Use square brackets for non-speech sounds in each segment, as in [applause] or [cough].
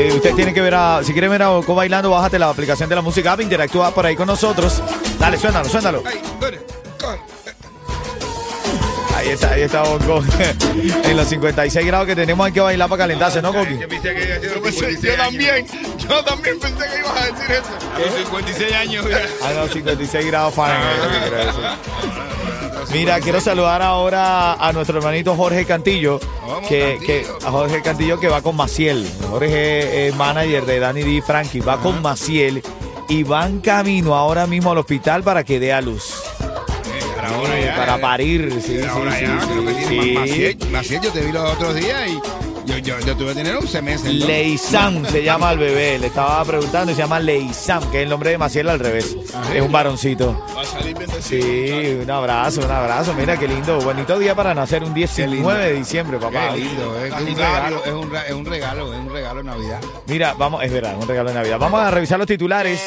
Eh, usted tiene que ver a, si quiere ver a Oco bailando, bájate la aplicación de la música app, interactúa por ahí con nosotros. Dale, suénalo, suénalo. Ahí está, ahí está Oco. [laughs] en los 56 grados que tenemos hay que bailar para calentarse, ¿no, Coqui? Yo pensé que yo, pensé- yo también, yo también pensé que ibas a decir eso. A los 56 años. ya. Ah, no, 56 grados Fahrenheit. [laughs] Mira, quiero saludar ahora a nuestro hermanito Jorge Cantillo, que, a Jorge Cantillo que va con Maciel. Jorge es manager de Danny D. Frankie, va con Maciel y van camino ahora mismo al hospital para que dé a luz. Para para parir, sí, sí, Maciel, yo te vi los otros días y yo, yo, yo tuve tener 11 meses. ¿no? Leisam se llama el bebé, le estaba preguntando y se llama Leisam, que es el nombre de Maciel al revés. Es un varoncito. Va a salir bendecido. Sí, un abrazo, un abrazo. Mira qué lindo, bonito día para nacer, un 19 de diciembre, papá. Qué lindo, es un regalo, es un, es un regalo, es un regalo de Navidad. Mira, vamos, es verdad, un regalo de Navidad. Vamos a revisar los titulares.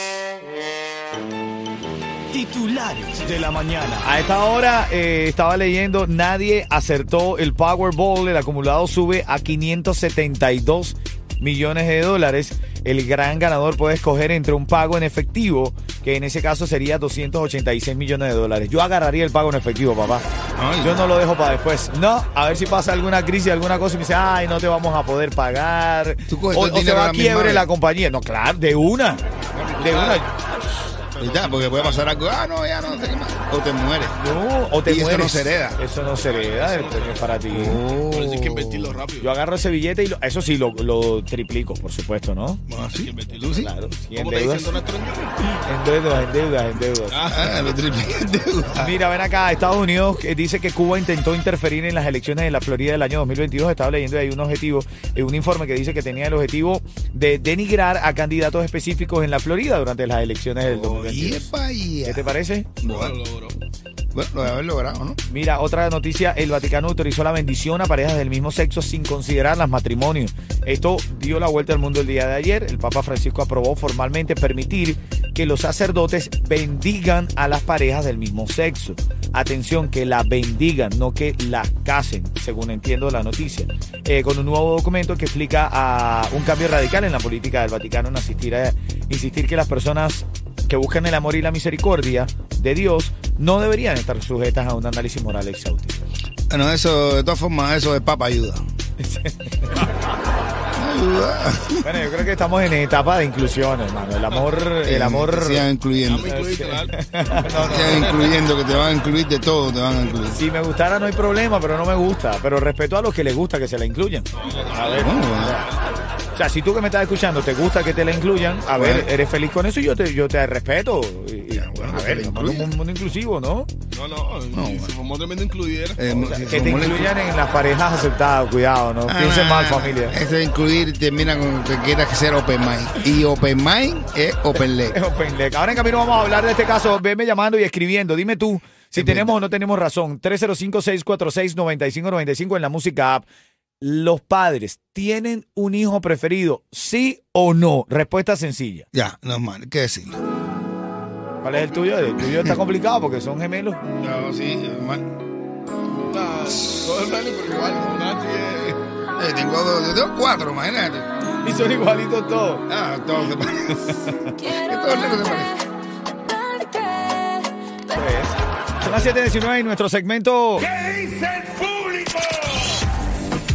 Titulares de la mañana. A esta hora eh, estaba leyendo, nadie acertó el Powerball, el acumulado sube a 572 millones de dólares. El gran ganador puede escoger entre un pago en efectivo, que en ese caso sería 286 millones de dólares. Yo agarraría el pago en efectivo, papá. Ay, Yo no lo dejo para después. No, a ver si pasa alguna crisis, alguna cosa y me dice, ay, no te vamos a poder pagar. O, o se va a quiebre la compañía. No, claro, de una. De una. Y ya, porque puede pasar algo, ah, no, ya no sé qué más. O te mueres. No, o te Y eso mueres. no se hereda. Eso no se hereda, el premio es para ti. Pero hay que invertirlo rápido. Yo agarro ese billete y lo- eso sí lo, lo triplico, por supuesto, ¿no? Ah, sí. invertirlo. ¿Tú sí? Claro. Y en ¿Cómo te deudas. En deudas, en deudas, en deudas. Ah, lo triple. Mira, ven acá, Estados Unidos eh, dice que Cuba intentó interferir en las elecciones de la Florida del año 2022. Estaba leyendo ahí un objetivo, eh, un informe que dice que tenía el objetivo de denigrar a candidatos específicos en la Florida durante las elecciones del 2022. ¿Qué te parece? Bueno, Lo logró. bueno, lo de haber logrado, ¿no? Mira, otra noticia, el Vaticano autorizó la bendición a parejas del mismo sexo sin considerar las matrimonios. Esto dio la vuelta al mundo el día de ayer. El Papa Francisco aprobó formalmente permitir que los sacerdotes bendigan a las parejas del mismo sexo. Atención, que la bendigan, no que la casen, según entiendo la noticia. Eh, con un nuevo documento que explica a un cambio radical en la política del Vaticano en asistir a, insistir que las personas que buscan el amor y la misericordia de Dios no deberían estar sujetas a un análisis moral exhaustivo. Bueno, eso, de todas formas, eso de papa ayuda. ayuda. [laughs] Bueno, yo creo que estamos en etapa de inclusión, hermano. El amor, el amor. Sigan incluyendo. Sigan incluyendo, que te van a incluir de todo, te van a incluir. Si me gustara no hay problema, pero no me gusta. Pero respeto a los que les gusta que se la incluyan. A ver. Bueno, O sea, si tú que me estás escuchando te gusta que te la incluyan, a ver, eres feliz con eso y yo te, yo te respeto. Y- bueno, a ver, incluyan. un mundo inclusivo, ¿no? No, no, No, y bueno. tremendo incluyera. eh, O sea, si que te somos incluyan en las parejas aceptadas, cuidado, no Ah, piensen mal, familia. Eso de incluir termina con que quieras que ser open mind. Y open mind es open leg. [laughs] Es open leg. Ahora en camino vamos a hablar de este caso. Venme llamando y escribiendo. Dime tú si tenemos o no tenemos razón. 305-646-9595 en la música app. Los padres tienen un hijo preferido, sí o no. Respuesta sencilla. Ya, normal, ¿qué decirlo? ¿Cuál es el tuyo? El tuyo está complicado porque son gemelos. No, sí, normal. Todo es rally, pero igual, no, es- Eh, tengo dos, yo tengo cuatro, imagínate. Y son igualitos todos. Ah, todos se parecen. [laughs] Todos se. Pues, Son las 7.19 y nuestro segmento...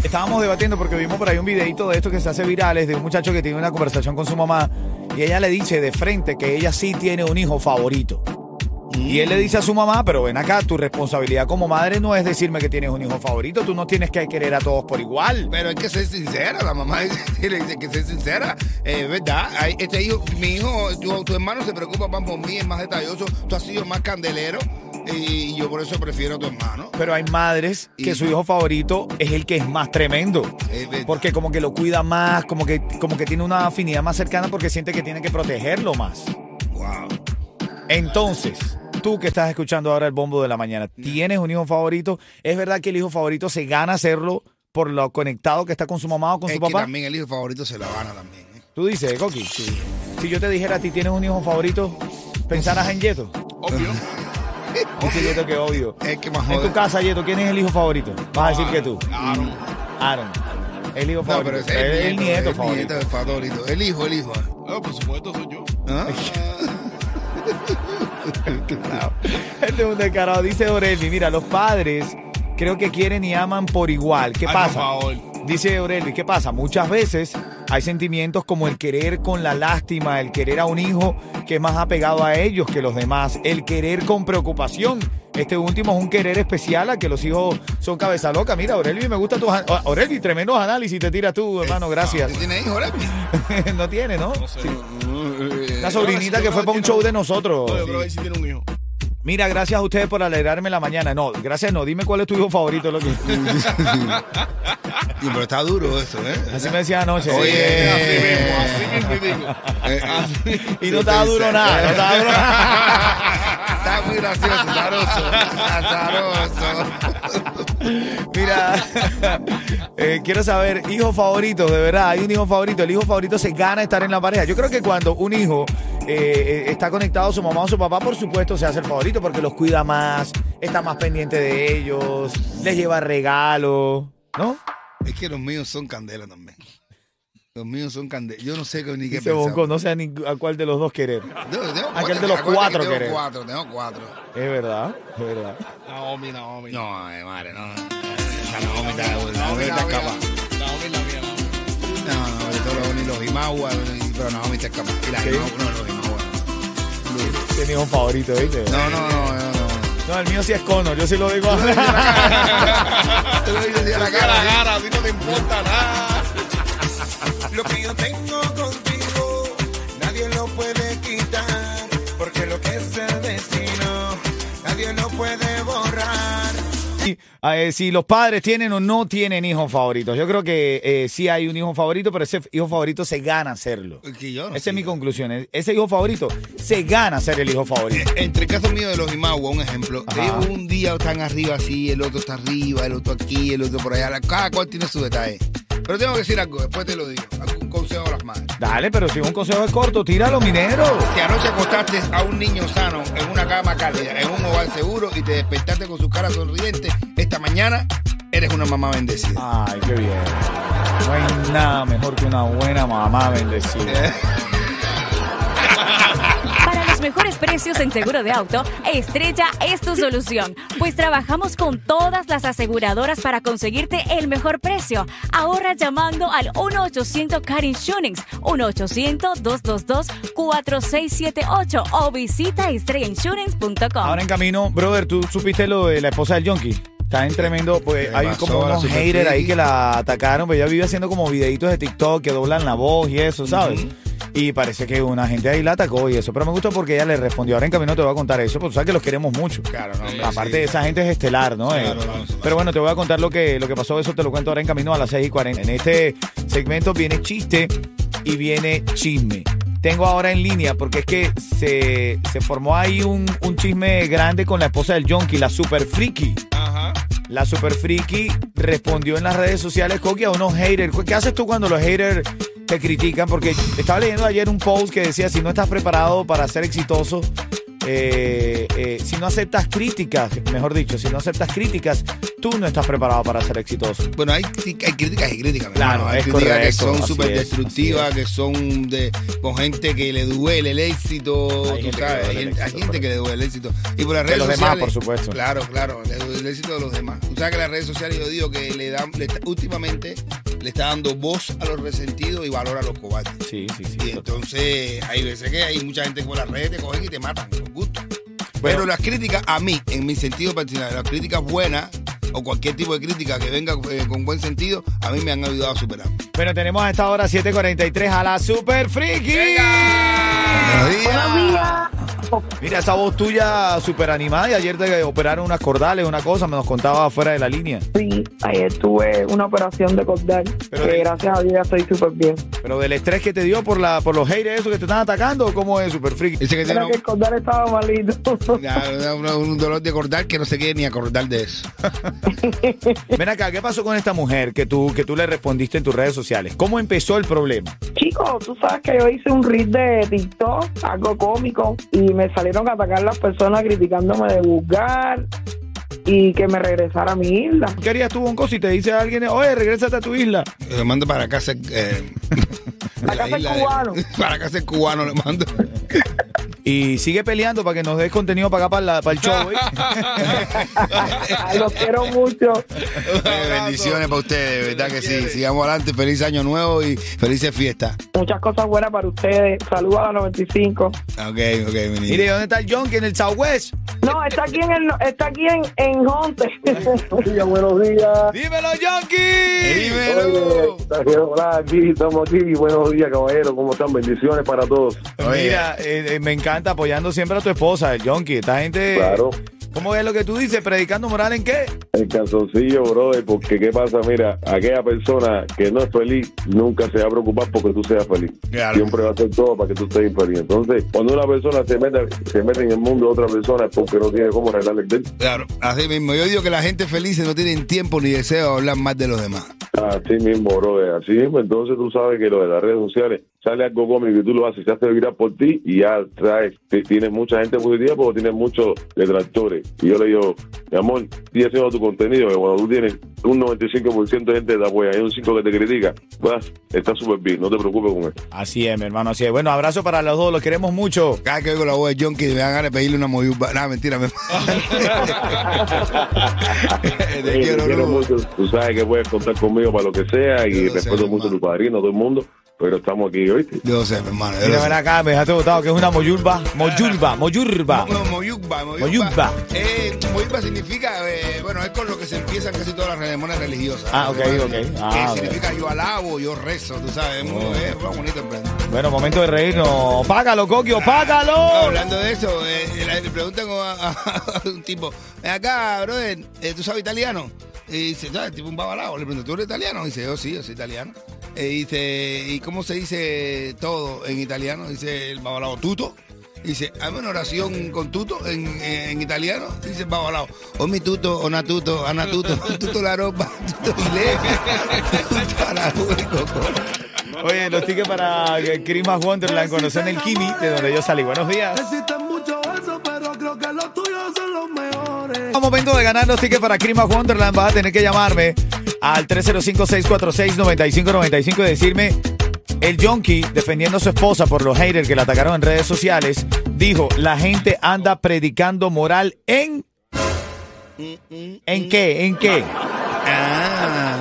Estábamos debatiendo porque vimos por ahí un videito de estos que se hace virales de un muchacho que tiene una conversación con su mamá y ella le dice de frente que ella sí tiene un hijo favorito. Y él le dice a su mamá, pero ven acá, tu responsabilidad como madre no es decirme que tienes un hijo favorito, tú no tienes que querer a todos por igual. Pero hay que ser sincera, la mamá [laughs] dice, le dice que ser sincera. Es verdad, este hijo, mi hijo, tu, tu hermano se preocupa más por mí, es más detalloso, tú has sido más candelero y yo por eso prefiero a tu hermano. Pero hay madres que Y- su hijo favorito es el que es más tremendo. Es. Porque como que lo cuida más, como que, como que tiene una afinidad más cercana porque siente que tiene que protegerlo más. Wow. Entonces, tú que estás escuchando ahora el bombo de la mañana, ¿tienes un hijo favorito? ¿Es verdad que el hijo favorito se gana hacerlo por lo conectado que está con su mamá o con Es su que papá? también el hijo favorito se la gana también. ¿eh? Tú dices, Coqui. Si yo te dijera a ti tienes un hijo favorito, ¿pensarás en Yeto? Obvio. [laughs] Dice Yeto que obvio. Es que más En tu casa, Yeto, ¿quién es el hijo favorito? Vas a decir que tú. Aaron. Aaron. El hijo No, favorito. pero es el, nieto el favorito. nieto, el favorito. El hijo, el hijo. No, por supuesto, soy yo. ¿Ah? [laughs] Este es un descarado. Dice Aureli, mira, los padres creo que quieren y aman por igual. ¿Qué Ay, pasa? por favor. Dice Aureli, ¿qué pasa? Muchas veces hay sentimientos como el querer con la lástima, el querer a un hijo que es más apegado a ellos que los demás, el querer con preocupación. Este último es un querer especial a que los hijos son cabeza loca. Mira, Aureli, me gusta tu... Aureli, tremendos análisis te tiras tú, hermano, gracias. ¿Tú tienes hijos, [laughs] no tiene, ¿no? No sé. La sobrinita que fue para un show de nosotros. No, yo creo que sí tiene un hijo. Mira, gracias a ustedes por alegrarme la mañana. No, gracias no. Dime cuál es tu hijo favorito, lo que... [laughs] Pero está duro eso, ¿eh? Así me decía anoche. Oye. Así mismo, así mismo [laughs] digo. [laughs] Eh. Y no estaba duro nada, no estaba duro nada. Está muy gracioso, azaroso. Azaroso. Mira, eh, quiero saber, hijo favorito, de verdad, hay un hijo favorito. El hijo favorito se gana estar en la pareja. Yo creo que cuando un hijo eh, eh, está conectado a su mamá o su papá, por supuesto, se hace el favorito porque los cuida más, está más pendiente de ellos, les lleva regalos, ¿no? Es que los míos son candela también. Los míos son candela. Yo no sé qué- ni qué Dice pensar. Bonco, no sé a, ni- a cuál de los dos querer. Tengo- tengo Aquel cuatro, de los cuatro que querer. Tengo cuatro, tengo cuatro. Es verdad, es verdad. Naomi, Naomi. No, eh, madre, no. Esa Naomi está Naomi Naomi, está escapada. Naomi, la mía, Naomi. No, no, de todos los, los Imagua, pero Naomi está escapada. Y la. Imagua, no, los Tiene hijo favorito, ¿viste? No, no, no, no, no. No, el mío sí es Conor, yo sí lo digo. Tú lo dices a la Cara [laughs] a cara. cara, a ti no te importa nada. Lo que yo tengo contigo, eh, si los padres tienen o no tienen hijos favoritos. Yo creo que eh, sí hay un hijo favorito, pero ese hijo favorito se gana serlo. Que yo no Esa es mi conclusión. eh. Ese hijo favorito se gana ser el hijo favorito. Entre el caso mío de los Imagua, un ejemplo, Ajá. ellos un día están arriba así, el otro está arriba, el otro aquí, el otro por allá. Cada cual tiene su detalle. Pero tengo que decir algo, después te lo digo. Algún consejo a las madres. Dale, pero si un consejo es corto, tíralo, minero. Que anoche acostaste a un niño sano en una cama cálida, en un hogar seguro y te despertaste con su cara sonriente, esta mañana eres una mamá bendecida. Ay, qué bien. No hay nada mejor que una buena mamá bendecida. Para los mejores precios en seguro de auto, Estrella es tu solución, pues trabajamos con todas las aseguradoras para conseguirte el mejor precio. Ahorra llamando al 1-800 Car Insurance, 1-800-222-4678 o visita estrellainsurance.com. Ahora en camino, brother, ¿tú supiste lo de la esposa del Yonki? Está en tremendo, pues ¿Qué hay como unos haters ahí que la atacaron, pues ella vive haciendo como videitos de TikTok que doblan la voz y eso, ¿sabes? Y parece que una gente ahí la atacó y eso, pero me gustó porque ella le respondió. Ahora en camino te voy a contar eso, porque tú sabes que los queremos mucho. Claro, no, hombre, Aparte sí. de esa gente es estelar, ¿no? Claro, Eh, no, sí. pero bueno, te voy a contar lo que, lo que pasó, eso te lo cuento ahora en camino a las 6 y 40. En este segmento viene chiste y viene chisme. Tengo ahora en línea porque es que se, se formó ahí un, un chisme grande con la esposa del Yonki, la super friki. La super friki respondió en las redes sociales, Coqui, a unos haters. ¿Qué haces tú cuando los haters te critican? Porque estaba leyendo ayer un post que decía, si no estás preparado para ser exitoso, eh, eh, si no aceptas críticas, mejor dicho, si no aceptas críticas, tú no estás preparado para ser exitoso. Bueno, hay, hay críticas y críticas. Claro, hermano. hay es críticas que son súper es, destructivas, que son de con gente que le duele el éxito, Hay tú gente que sabes, le duele hay, el hay éxito, gente que le duele el éxito. Y por las De redes los demás, sociales, por supuesto. Claro, claro, le duele el éxito de los demás. Tú sabes que las redes sociales yo digo que le dan, le últimamente le está dando voz a los resentidos y valor a los cobardes. Sí, sí, sí. Y entonces hay veces que hay mucha gente por las redes te cogen y te matan por gusto. Bueno. Pero las críticas a mí, en mi sentido personal, las críticas buenas o cualquier tipo de crítica que venga eh, con buen sentido, a mí me han ayudado a superar. Bueno, tenemos a esta hora 7.43 a la Super Friki. Buenos días. Mira, esa voz tuya súper animada y ayer te operaron unas cordales, una cosa, me nos contaba fuera de la línea. Sí, ayer tuve una operación de cordal, Pero que de- gracias a Dios estoy súper bien. Pero del estrés que te dio por la por los haters esos que te están atacando, ¿cómo es Super Friki? Dice que el cordal estaba malito. [laughs] Ya, un, un dolor de acordar que no se quiere ni acordar de eso. [laughs] Ven acá, ¿qué pasó con esta mujer que tú, que tú le respondiste en tus redes sociales? ¿Cómo empezó el problema? Chicos, tú sabes que yo hice un reel de TikTok, algo cómico, y me salieron a atacar las personas criticándome de vulgar y que me regresara a mi isla. ¿Qué harías tú, Bonco, si te dice alguien, oye, regrésate a tu isla? Le mando para acá ser, eh, Para acá [laughs] ser isla de- cubano. [laughs] para acá ser cubano le mando. [laughs] Y sigue peleando para que nos des contenido para acá, para, la- para el show. ¿eh? [laughs] Los quiero mucho. Eh, bendiciones para ustedes, de verdad que sí. Sigamos adelante, feliz año nuevo y felices fiestas. Muchas cosas buenas para ustedes. Saludos a la 95. Ok, ok, mi niño. Mire, ¿dónde está el Jonky? En el Southwest. No, está aquí en el, está aquí en, en Honte. buenos días. ¡Dímelo, Jonky! Dímelo. Hola, aquí estamos aquí. Buenos días, caballero. ¿Cómo están? Bendiciones para todos. Oye. Mira, eh, eh, me encanta apoyando siempre a tu esposa, el Jonky. Esta gente, Claro. ¿cómo es lo que tú dices? ¿Predicando moral en qué? El calzoncillo, brother, porque ¿qué pasa? Mira, aquella persona que no es feliz nunca se va a preocupar porque tú seas feliz. Claro. Siempre va a hacer todo para que tú estés infeliz. Entonces, cuando una persona se mete, se mete en el mundo de otra persona es porque no tiene cómo arreglarle el del. Claro, así mismo. Yo digo que la gente feliz no tienen tiempo ni deseo de hablar más de los demás. Así mismo, brother. Así mismo. Entonces tú sabes que lo de las redes sociales sale algo cómico y tú lo haces, se hace viral por ti y ya traes, tienes mucha gente positiva porque tienes muchos detractores. Y yo le digo, mi amor, sigue haciendo tu contenido, que cuando tú tienes un 95% de gente que te apoya y un 5% que te critica, pues está súper bien, no te preocupes con eso. Así es, mi hermano, así es. Bueno, abrazo para los dos, los queremos mucho. Cada vez que oigo la voz de John que me dan ganas de pedirle una moyuba. Nada, mentira. Me... [laughs] te quiero, mucho. Tú sabes que puedes contar conmigo para lo que sea y respeto mucho a tu padrino, a todo el mundo, pero estamos aquí, ¿oíste? Yo sé, mi hermano. Mira, ven acá, me dejaste botado que es una moyurba. Moyurba, moyurba. No, moyuba. Moyuba. Eh, moyuba significa, eh, bueno, es con lo que se empiezan casi todas las ceremonias religiosas. Ah, ok, ¿no? ok. Ah, que ok. significa yo alabo, yo rezo, tú sabes. Es muy, Oh. es muy bonito plan. Bueno, momento de reírnos. Págalo, Coquio, págalo. Hablando de eso, eh, le preguntan a, a- [laughs] a un tipo, ven acá, brother, eh, ¿tú sabes italiano? Y dice, ¿sabes? Tipo un babalao. Le pregunto, ¿tú eres italiano? Y dice, yo sí, yo soy italiano. Y dice, ¿y cómo se dice todo en italiano? Dice el babalao, tuto. Y dice, hazme una oración con tuto en, en italiano. Dice el babalao, o mi tuto, o natuto, anatuto, [laughs] tuto la ropa, [laughs] tuto inglés, [laughs] tuto la Oye, los tickets para eh, Christmas Wonderland conocen el Kimi, de donde yo salí. Buenos días. Es momento de ganar los tickets para Christmas Wonderland. Vas a tener que llamarme al 305-646-9595 y decirme el Jonky defendiendo a su esposa por los haters que la atacaron en redes sociales. Dijo, la gente anda predicando moral en... ¿En qué? ¿En qué? Ah,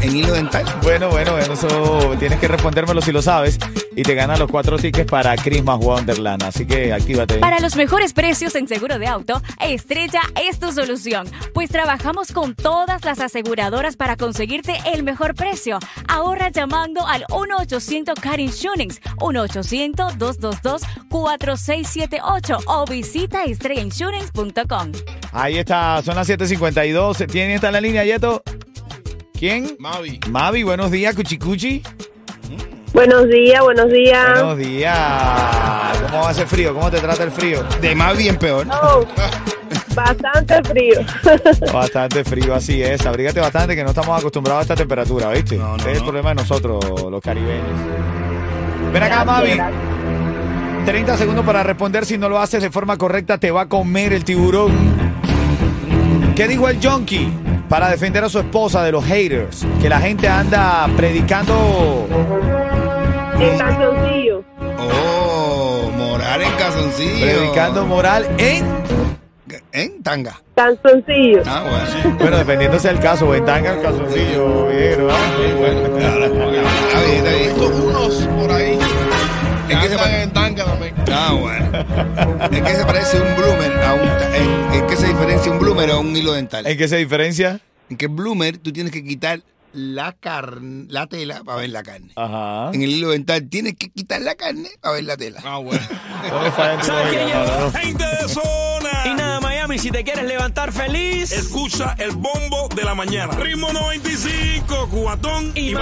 en hilo dental. Bueno, bueno, bueno, eso tienes que respondérmelo si lo sabes. Y te ganan los cuatro tickets para Christmas Wonderland. Así que actívate. Para los mejores precios en seguro de auto, Estrella es tu solución, pues trabajamos con todas las aseguradoras para conseguirte el mejor precio. Ahorra llamando al 1-800 Car Insurance, 1-800-222-4678 o visita estrellainsurance.com. Ahí está, son las 7.52. ¿Quién está en la línea, Yeto? ¿Quién? Mavi. Mavi, buenos días, Cuchicuchi. Buenos días, buenos días. Buenos días. ¿Cómo va ese frío? ¿Cómo te trata el frío? De más bien peor. Oh, bastante frío. [laughs] Bastante frío, así es. Abrígate bastante que no estamos acostumbrados a esta temperatura, ¿viste? No, es el no. problema de nosotros, los caribeños. Ven acá, Mavi. 30 segundos para responder. Si no lo haces de forma correcta, te va a comer el tiburón. ¿Qué dijo el Jonky? para defender a su esposa de los haters, que la gente anda predicando En calzoncillo. Oh, moral en calzoncillo. predicando moral en En tanga. Calzoncillo. Ah, bueno. bueno, dependiéndose del caso, en tanga, calzoncillo, viejo, ¿ah? Bien, está He visto unos por ahí. Que Es que se andan pare- en tanga también. Ah, bueno. Es que se parece un bloomer a un. En, en qué se diferencia un bloomer a un hilo dental. ¿En qué se diferencia? En que bloomer tú tienes que quitar la carne, la tela para ver la carne. Ajá. En el hilo dental tienes que quitar la carne para ver la tela. Ah, bueno. [laughs] ¿Sabes llegó? Gente de zona. Y nada, Miami, si te quieres levantar feliz. Escucha el bombo de la mañana. Ritmo 95, cubatón y, Y más.